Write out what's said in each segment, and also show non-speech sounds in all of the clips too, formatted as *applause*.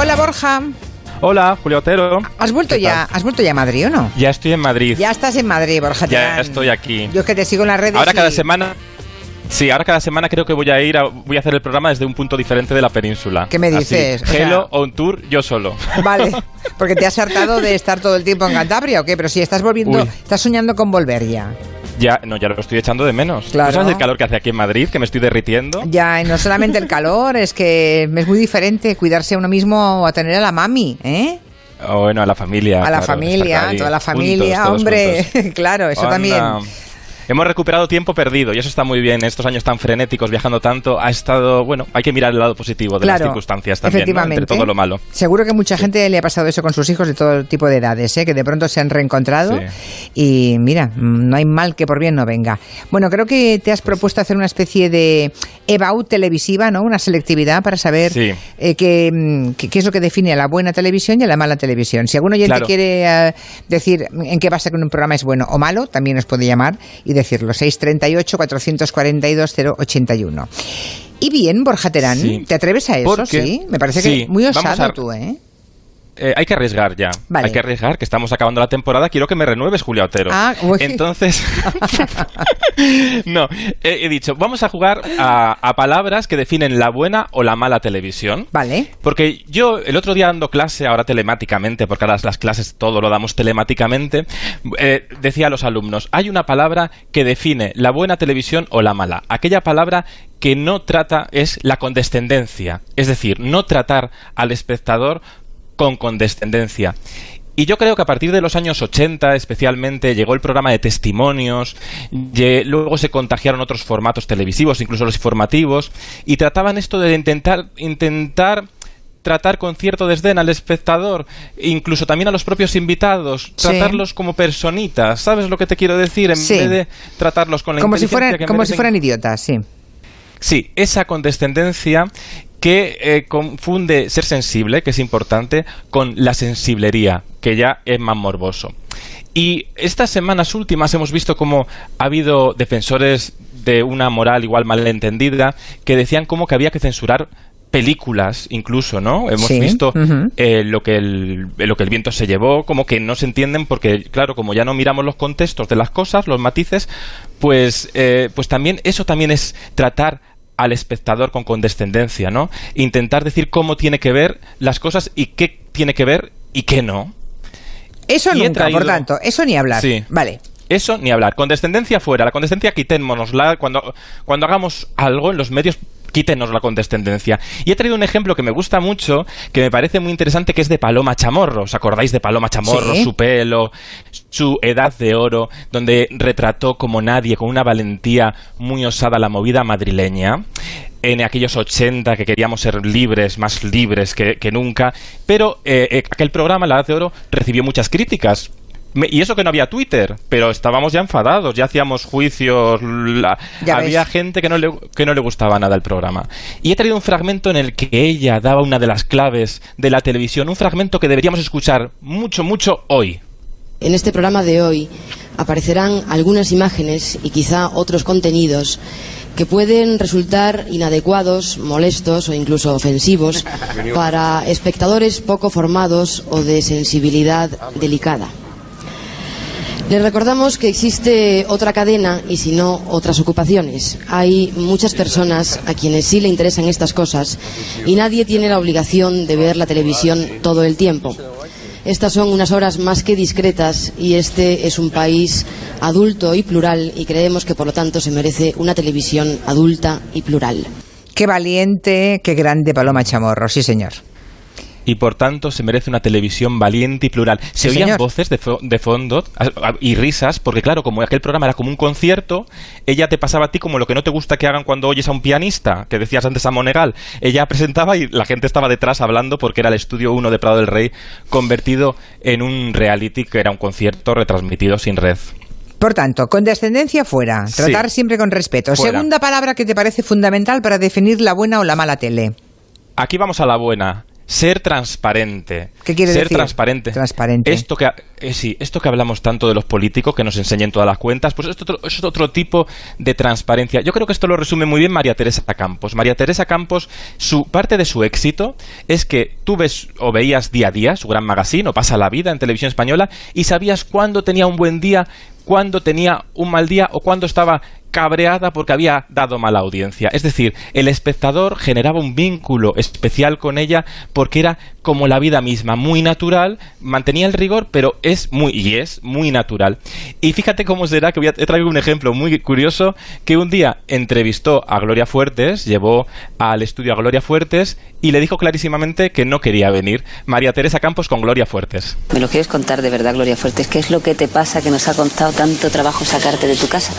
Hola Borja. Hola, Julio Otero. ¿Has vuelto ya? ¿Has vuelto ya a Madrid o no? Ya estoy en Madrid. Ya estás en Madrid, Borja. Ya Terán. estoy aquí. Yo es que te sigo en las redes. Ahora cada semana. Sí, ahora cada semana creo que voy a ir a, voy a hacer el programa desde un punto diferente de la península. ¿Qué me Así, dices? O sea- Hello on tour yo solo. Vale, *laughs* porque te has hartado de estar todo el tiempo en Cantabria o qué, pero si estás volviendo, Uy. estás soñando con volver ya. Ya, no, ya lo estoy echando de menos. ¿Tú Claro. sabes el calor que hace aquí en Madrid? Que me estoy derritiendo. Ya, y no solamente el *laughs* calor, es que es muy diferente cuidarse a uno mismo o a tener a la mami, ¿eh? O bueno, a la familia. A la claro, familia, toda la familia, hombre. juntos. *laughs* claro, eso Anda. también. Hemos recuperado tiempo perdido y eso está muy bien. Estos años tan frenéticos, viajando tanto, ha estado, bueno, hay que mirar el lado positivo de las circunstancias también, ¿no? efectivamente. entre todo lo malo. Seguro que mucha gente le ha pasado eso con sus hijos de todo tipo de edades, ¿eh? que de pronto se han reencontrado y mira, no hay mal que por bien no venga. Bueno, creo que te has propuesto hacer una especie de EBAU televisiva, ¿no? Una selectividad para saber Sí. eh, qué, mm, qué- es lo que define a la buena televisión y a la mala televisión. Si algún oyente Claro. quiere eh, decir en qué basa que un programa es bueno o malo, también nos puede llamar y decirlo. 638-442-081. Y bien, Borja Terán, Sí. ¿te atreves a eso? Porque- Sí, me parece sí, que muy osado a- tú, ¿eh? Eh, hay que arriesgar ya. Vale. Hay que arriesgar, que estamos acabando la temporada. Quiero que me renueves, Julio Otero. Ah, uy. Entonces, *laughs* no, he, he dicho, vamos a jugar a, a palabras que definen la buena o la mala televisión. Vale. Porque yo el otro día dando clase, ahora telemáticamente, porque ahora las, las clases todo lo damos telemáticamente, eh, decía a los alumnos, hay una palabra que define la buena televisión o la mala. Aquella palabra que no trata es la condescendencia, es decir, no tratar al espectador con condescendencia. Y yo creo que a partir de los años 80 especialmente llegó el programa de testimonios, lle- luego se contagiaron otros formatos televisivos, incluso los informativos, y trataban esto de intentar, intentar tratar con cierto desdén al espectador, incluso también a los propios invitados, Sí. tratarlos como personitas, ¿sabes lo que te quiero decir? En Sí. vez de tratarlos con la Como si inteligencia fueran, que como si fueran idiotas, sí. Sí, esa condescendencia que eh, confunde ser sensible, que es importante, con la sensiblería, que ya es más morboso. Y estas semanas últimas hemos visto cómo ha habido defensores de una moral igual malentendida que decían como que había que censurar películas incluso, ¿no? Hemos Sí, visto eh, lo que el lo que el viento se llevó, como que no se entienden porque claro, como ya no miramos los contextos de las cosas, los matices, pues eh, pues también eso también es tratar al espectador con condescendencia, ¿no? Intentar decir cómo tiene que ver las cosas y qué tiene que ver y qué no. Eso Y por tanto, eso ni hablar. Sí. Vale. Eso ni hablar. Condescendencia fuera. La condescendencia quitémonosla. Cuando, cuando hagamos algo en los medios, quítenos la condescendencia. Y he traído un ejemplo que me gusta mucho, que me parece muy interesante, que es de Paloma Chamorro. ¿Os acordáis de Paloma Chamorro? Sí. Su pelo, su edad de oro, donde retrató como nadie, con una valentía muy osada, la movida madrileña. En aquellos 80 que queríamos ser libres, más libres que, que nunca. Pero eh, eh, aquel programa, La Edad de Oro, recibió muchas críticas. Me- y eso que no había Twitter, pero estábamos ya enfadados, ya hacíamos juicios, la- Ya había ves. gente que no, le, que no le gustaba nada el programa. Y he traído un fragmento en el que ella daba una de las claves de la televisión, un fragmento que deberíamos escuchar mucho, mucho hoy. En este programa de hoy aparecerán algunas imágenes y quizá otros contenidos que pueden resultar inadecuados, molestos o incluso ofensivos para espectadores poco formados o de sensibilidad delicada. Les recordamos que existe otra cadena y si no otras ocupaciones. Hay muchas personas a quienes sí le interesan estas cosas y nadie tiene la obligación de ver la televisión todo el tiempo. Estas son unas horas más que discretas y este es un país adulto y plural y creemos que por lo tanto se merece una televisión adulta y plural. Qué valiente, qué grande Paloma Chamorro, sí señor. Y por tanto se merece una televisión valiente y plural. Se Sí, oían señor. voces de, fo- de fondo y risas, porque claro, como aquel programa era como un concierto, ella te pasaba a ti como lo que no te gusta que hagan cuando oyes a un pianista, que decías antes a Monegal. Ella presentaba y la gente estaba detrás hablando porque era el estudio 1 de Prado del Rey convertido en un reality que era un concierto retransmitido sin red. Por tanto, condescendencia fuera, Sí. tratar siempre con respeto. Fuera. Segunda palabra que te parece fundamental para definir la buena o la mala tele. Aquí vamos a la buena. Ser transparente. ¿Qué quiere ser decir? transparente. Transparente. Esto que, eh, sí, esto que hablamos tanto de los políticos que nos enseñen todas las cuentas, pues esto otro- es otro tipo de transparencia. Yo creo que esto lo resume muy bien María Teresa Campos. María Teresa Campos, su parte de su éxito es que tú ves o veías día a día su gran magazine o pasa la vida en televisión española y sabías cuándo tenía un buen día, cuándo tenía un mal día o cuándo estaba cabreada porque había dado mala audiencia. Es decir, el espectador generaba un vínculo especial con ella porque era como la vida misma, muy natural, mantenía el rigor, pero es muy y es muy natural. Y fíjate cómo será que voy a he traído un ejemplo muy curioso que un día entrevistó a Gloria Fuertes, llevó al estudio a Gloria Fuertes y le dijo clarísimamente que no quería venir. María Teresa Campos con Gloria Fuertes. ¿Me lo quieres contar de verdad, Gloria Fuertes? ¿Qué es lo que te pasa que nos ha costado tanto trabajo sacarte de tu casa?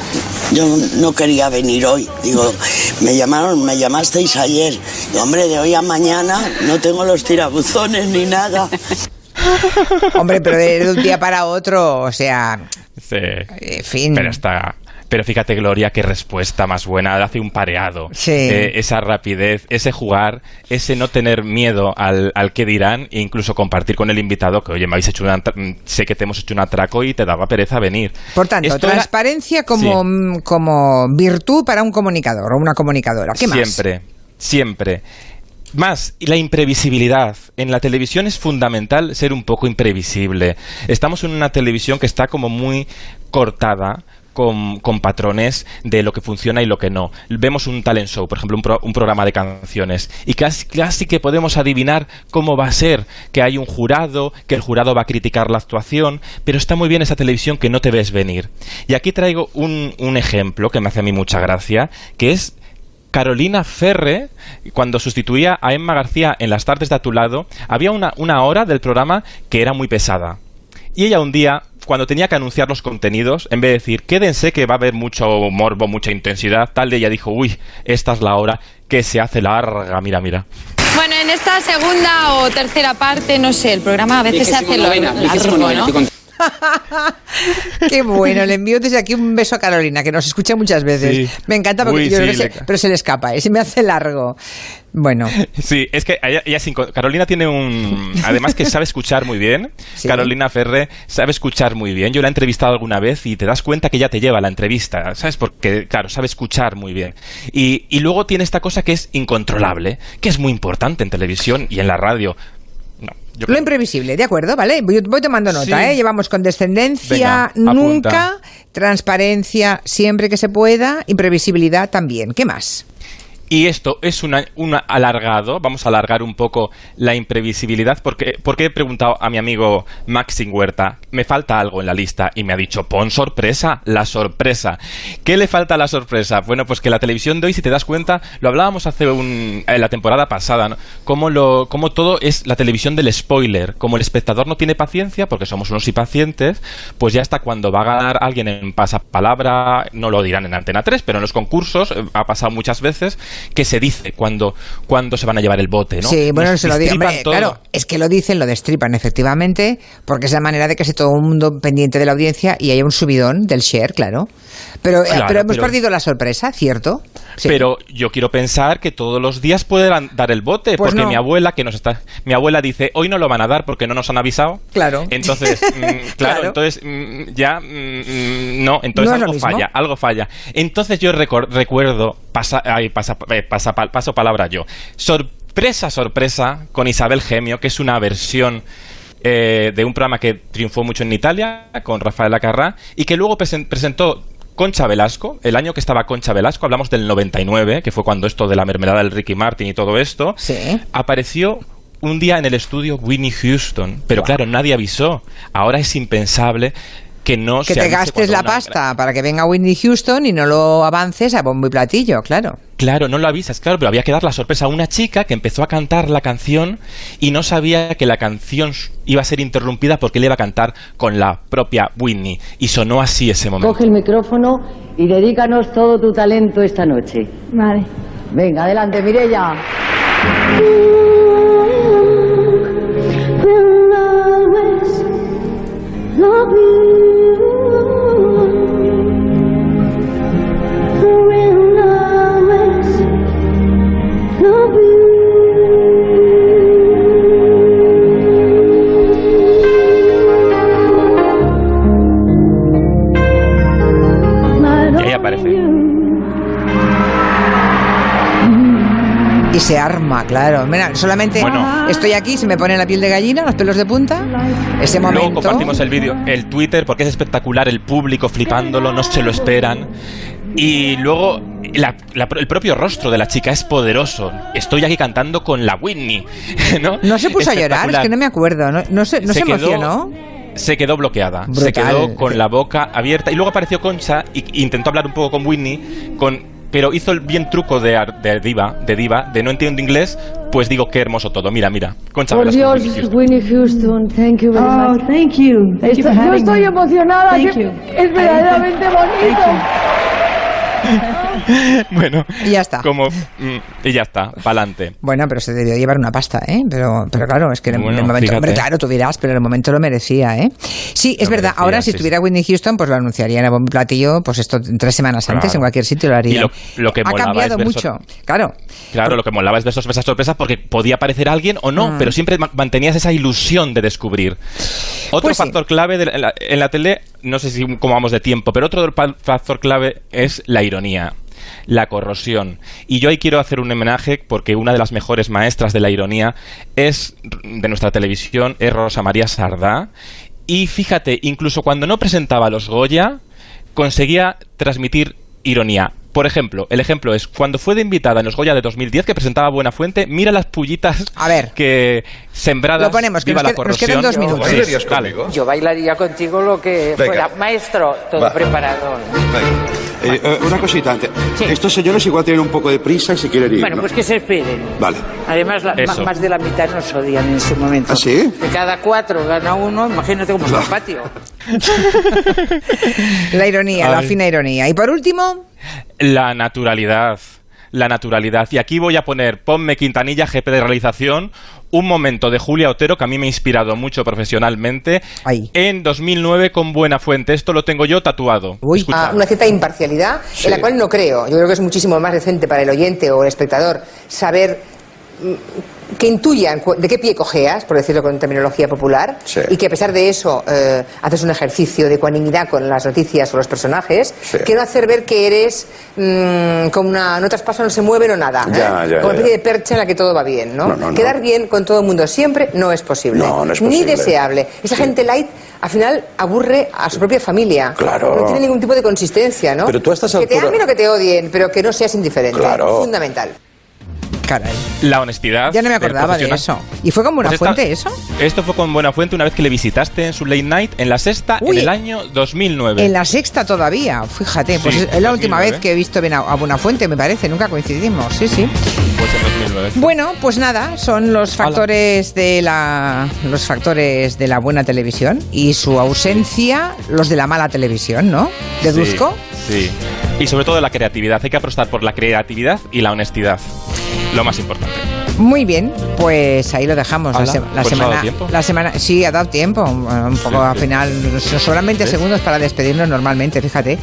Yo no quería venir hoy. Digo, me llamaron, me llamasteis ayer. Hombre, de hoy a mañana no tengo los ni nada. *laughs* Hombre, pero de, un día para otro, o sea, Sí. en fin. Pero está. Pero fíjate, Gloria, qué respuesta más buena. Hace un pareado. Sí. Eh, esa rapidez, ese jugar, ese no tener miedo al, al que dirán e incluso compartir con el invitado que, oye, me habéis hecho una, sé que te hemos hecho un atraco y te daba pereza venir. Por tanto, Esto era- transparencia como, Sí. como virtud para un comunicador o una comunicadora. ¿Qué más? Siempre, siempre. Más, la imprevisibilidad. En la televisión es fundamental ser un poco imprevisible. Estamos en una televisión que está como muy cortada. Con, con patrones de lo que funciona y lo que no. Vemos un talent show, por ejemplo, un programa de canciones, y casi, casi que podemos adivinar cómo va a ser, que hay un jurado, que el jurado va a criticar la actuación, pero está muy bien esa televisión que no te ves venir. Y aquí traigo un, un ejemplo que me hace a mí mucha gracia, que es Carolina Ferre, cuando sustituía a Emma García en las tardes de a tu lado, había una, una hora del programa que era muy pesada. Y ella un día, cuando tenía que anunciar los contenidos, en vez de decir, quédense que va a haber mucho morbo, mucha intensidad, tal, de ella dijo, uy, esta es la hora que se hace larga, mira, mira. Bueno, en esta segunda o tercera parte, no sé, el programa a veces se hace lo largo, ¿no? *laughs* Qué bueno, le envío desde aquí un beso a Carolina, que nos escucha muchas veces. Sí. Me encanta porque Uy, yo sí, creo que le se- ca- pero se le escapa, ¿eh? se me hace largo. Bueno, *laughs* Sí, es que ella, ella sin Carolina tiene un... Además que sabe escuchar muy bien. *laughs* Sí. Carolina Ferre sabe escuchar muy bien. Yo la he entrevistado alguna vez y te das cuenta que ella te lleva la entrevista, ¿sabes? Porque, claro, sabe escuchar muy bien. Y, y luego tiene esta cosa que es incontrolable, que es muy importante en televisión y en la radio. Yo lo imprevisible, ¿de acuerdo? ¿Vale? Voy, voy tomando nota, Sí. ¿eh? Llevamos condescendencia, Venga, nunca, apunta. transparencia siempre que se pueda, imprevisibilidad también. ¿Qué más? Y esto es una, un alargado, vamos a alargar un poco la imprevisibilidad, porque, porque he preguntado a mi amigo Maxim Huerta, me falta algo en la lista, y me ha dicho, pon sorpresa, la sorpresa. ¿Qué le falta a la sorpresa? Bueno, pues que la televisión de hoy, si te das cuenta, lo hablábamos hace un, en la temporada pasada, ¿no? Cómo, lo, cómo todo es la televisión del spoiler. Como el espectador no tiene paciencia, porque somos unos impacientes, pues ya hasta cuando va a ganar alguien en pasapalabra, no lo dirán en Antena 3, pero en los concursos eh, ha pasado muchas veces que se dice cuando, cuando se van a llevar el bote, ¿no? Sí, bueno, Nos se lo todo. claro, es que lo dicen, lo destripan efectivamente, porque es la manera de que esté todo el mundo pendiente de la audiencia y haya un subidón del share, claro. Pero, eh, Claro, pero hemos pero- perdido la sorpresa, ¿cierto? Sí. Pero yo quiero pensar que todos los días pueden dar el bote, Pues porque no. mi abuela que nos está, mi abuela dice hoy no lo van a dar porque no nos han avisado. Claro. Entonces, *laughs* mm, claro, Claro. entonces mm, ya mm, no, entonces No algo falla, algo falla. Entonces yo recuerdo pasa, ay, pasa, eh, pasa- paso palabra yo. Sorpresa, sorpresa con Isabel Gemio, que es una versión eh, de un programa que triunfó mucho en Italia con Rafael Acarrá y que luego presen- presentó Concha Velasco, el año que estaba Concha Velasco, hablamos del 99, que fue cuando esto de la mermelada del Ricky Martin y todo esto, Sí. apareció un día en el estudio Winnie Houston, pero claro, nadie avisó. Ahora es impensable que no que se te gastes la una- pasta para que venga Whitney Houston y no lo avances a bombo y platillo, claro. Claro, no lo avisas, claro, pero había que dar la sorpresa a una chica que empezó a cantar la canción y no sabía que la canción iba a ser interrumpida porque él iba a cantar con la propia Whitney. Y sonó así ese momento. Coge el micrófono y dedícanos todo tu talento esta noche. Vale. Venga, adelante, Mirella. aparece. Y se arma, claro. Mira, solamente bueno, estoy aquí, se me pone la piel de gallina, los pelos de punta. Ese momento. Luego compartimos el vídeo, el Twitter, porque es espectacular, el público flipándolo, no se lo esperan. Y luego la, la, el propio rostro de la chica es poderoso. Estoy aquí cantando con la Whitney, *laughs* ¿no? No se puso a llorar, es que no me acuerdo. No, no se, no se, se emocionó. Quedó se quedó bloqueada, se quedó con la boca abierta y luego apareció Concha e intentó hablar un poco con Whitney, con pero hizo el bien truco de, de, diva, de diva, de no entiendo inglés, pues digo qué hermoso todo. Mira, mira. Concha Por Dios, Winnie Houston. thank you very oh, much. thank you. Thank you yo estoy emocionada, thank you. es verdaderamente bonito. *laughs* *laughs* bueno, y ya está. Como, mm, y ya está, pa'lante. Bueno, pero se debió llevar una pasta, ¿eh? Pero, pero claro, es que en el momento, hombre, claro, tú dirás, pero en el momento lo merecía, ¿eh? Sí, es verdad. Ahora, si estuviera Whitney Houston, pues lo anunciaría en el platillo, pues esto tres semanas antes, en cualquier sitio lo haría. Y lo, que ha cambiado mucho, claro. Claro, lo que molaba es ver sorpresa, sorpresa, porque podía aparecer alguien o no, mm. pero siempre mantenías esa ilusión de descubrir. Otro pues factor clave en, la, tele, no sé si cómo vamos de tiempo, pero otro factor clave es la ironía la corrosión. Y yo ahí quiero hacer un homenaje porque una de las mejores maestras de la ironía es de nuestra televisión, es Rosa María Sardá. Y fíjate, incluso cuando no presentaba los Goya, conseguía transmitir ironía. Por ejemplo, el ejemplo es cuando fue de invitada en los Goya de 2010 que presentaba Buena Fuente, mira las pullitas a ver, que sembradas lo ponemos, que viva la corrosión. dos minutos. Yo bailaría contigo lo que fuera. Maestro, todo preparado. Eh, eh, una cosita antes. Estos señores igual tienen un poco de prisa y se quieren ir. Bueno, pues que se esperen. Vale. Además, más de la mitad nos odian en ese momento. ¿Ah, sí? De cada cuatro gana uno, imagínate cómo está el patio. *laughs* *laughs* la ironía, la fina ironía. Y por último... La naturalidad la naturalidad. Y aquí voy a poner, ponme Quintanilla, jefe de realización, un momento de Julia Otero que a mí me ha inspirado mucho profesionalmente en 2009 con Buena Fuente. Esto lo tengo yo tatuado. Ah, una cierta imparcialidad en la cual no creo. Yo creo que es muchísimo más decente para el oyente o el espectador saber que intuyan de qué pie cojeas, por decirlo con terminología popular, y que a pesar de eso eh, haces un ejercicio de ecuanimidad con las noticias o los personajes, que no hacer ver que eres mm, como una no traspaso, no se mueve, no nada. ¿eh? como una especie de percha en la que todo va bien. ¿no? Quedar bien con todo el mundo siempre no es posible. Ni deseable. Esa gente light al final aburre a su propia familia. Claro. No tiene ningún tipo de consistencia, ¿no? Pero tú estás Que te amen o que te odien, pero que no seas indiferente. Claro. Fundamental. La honestidad. Ya no me acordaba de eso. ¿Y fue con Buena pues eso? Esto fue con Buena Fuente una vez que le visitaste en su late night en la sexta en el año 2009. En la sexta todavía, fíjate. Pues es la última vez que he visto bien a, Buena Fuente, me parece. Nunca coincidimos, sí, sí. Pues en 2009. Bueno, pues nada, son los factores de la los factores de la buena televisión y su ausencia los de la mala televisión, ¿no? ¿Deduzco? Sí. sí. Y sobre todo la creatividad. Hay que apostar por la creatividad y la honestidad lo más importante. Muy bien, pues ahí lo dejamos. la, pues semana, la semana, sí, ha dado tiempo. Un poco al final, solamente segundos para despedirnos normalmente, fíjate.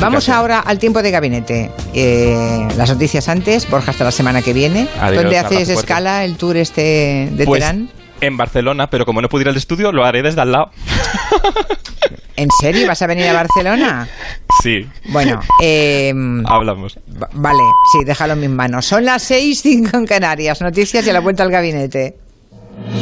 Vamos ahora al tiempo de gabinete. Eh, las noticias antes, Borja hasta la semana que viene. ¿Dónde haces escala el tour este de pues, Terán? En Barcelona, pero como no pudiera ir al estudio, lo haré desde al lado. *laughs* ¿En serio? ¿Vas a venir a Barcelona? Sí. Bueno, eh, hablamos. Vale, sí, déjalo en mis manos. Son las seis, cinco en Canarias. Noticias y a la vuelta al gabinete.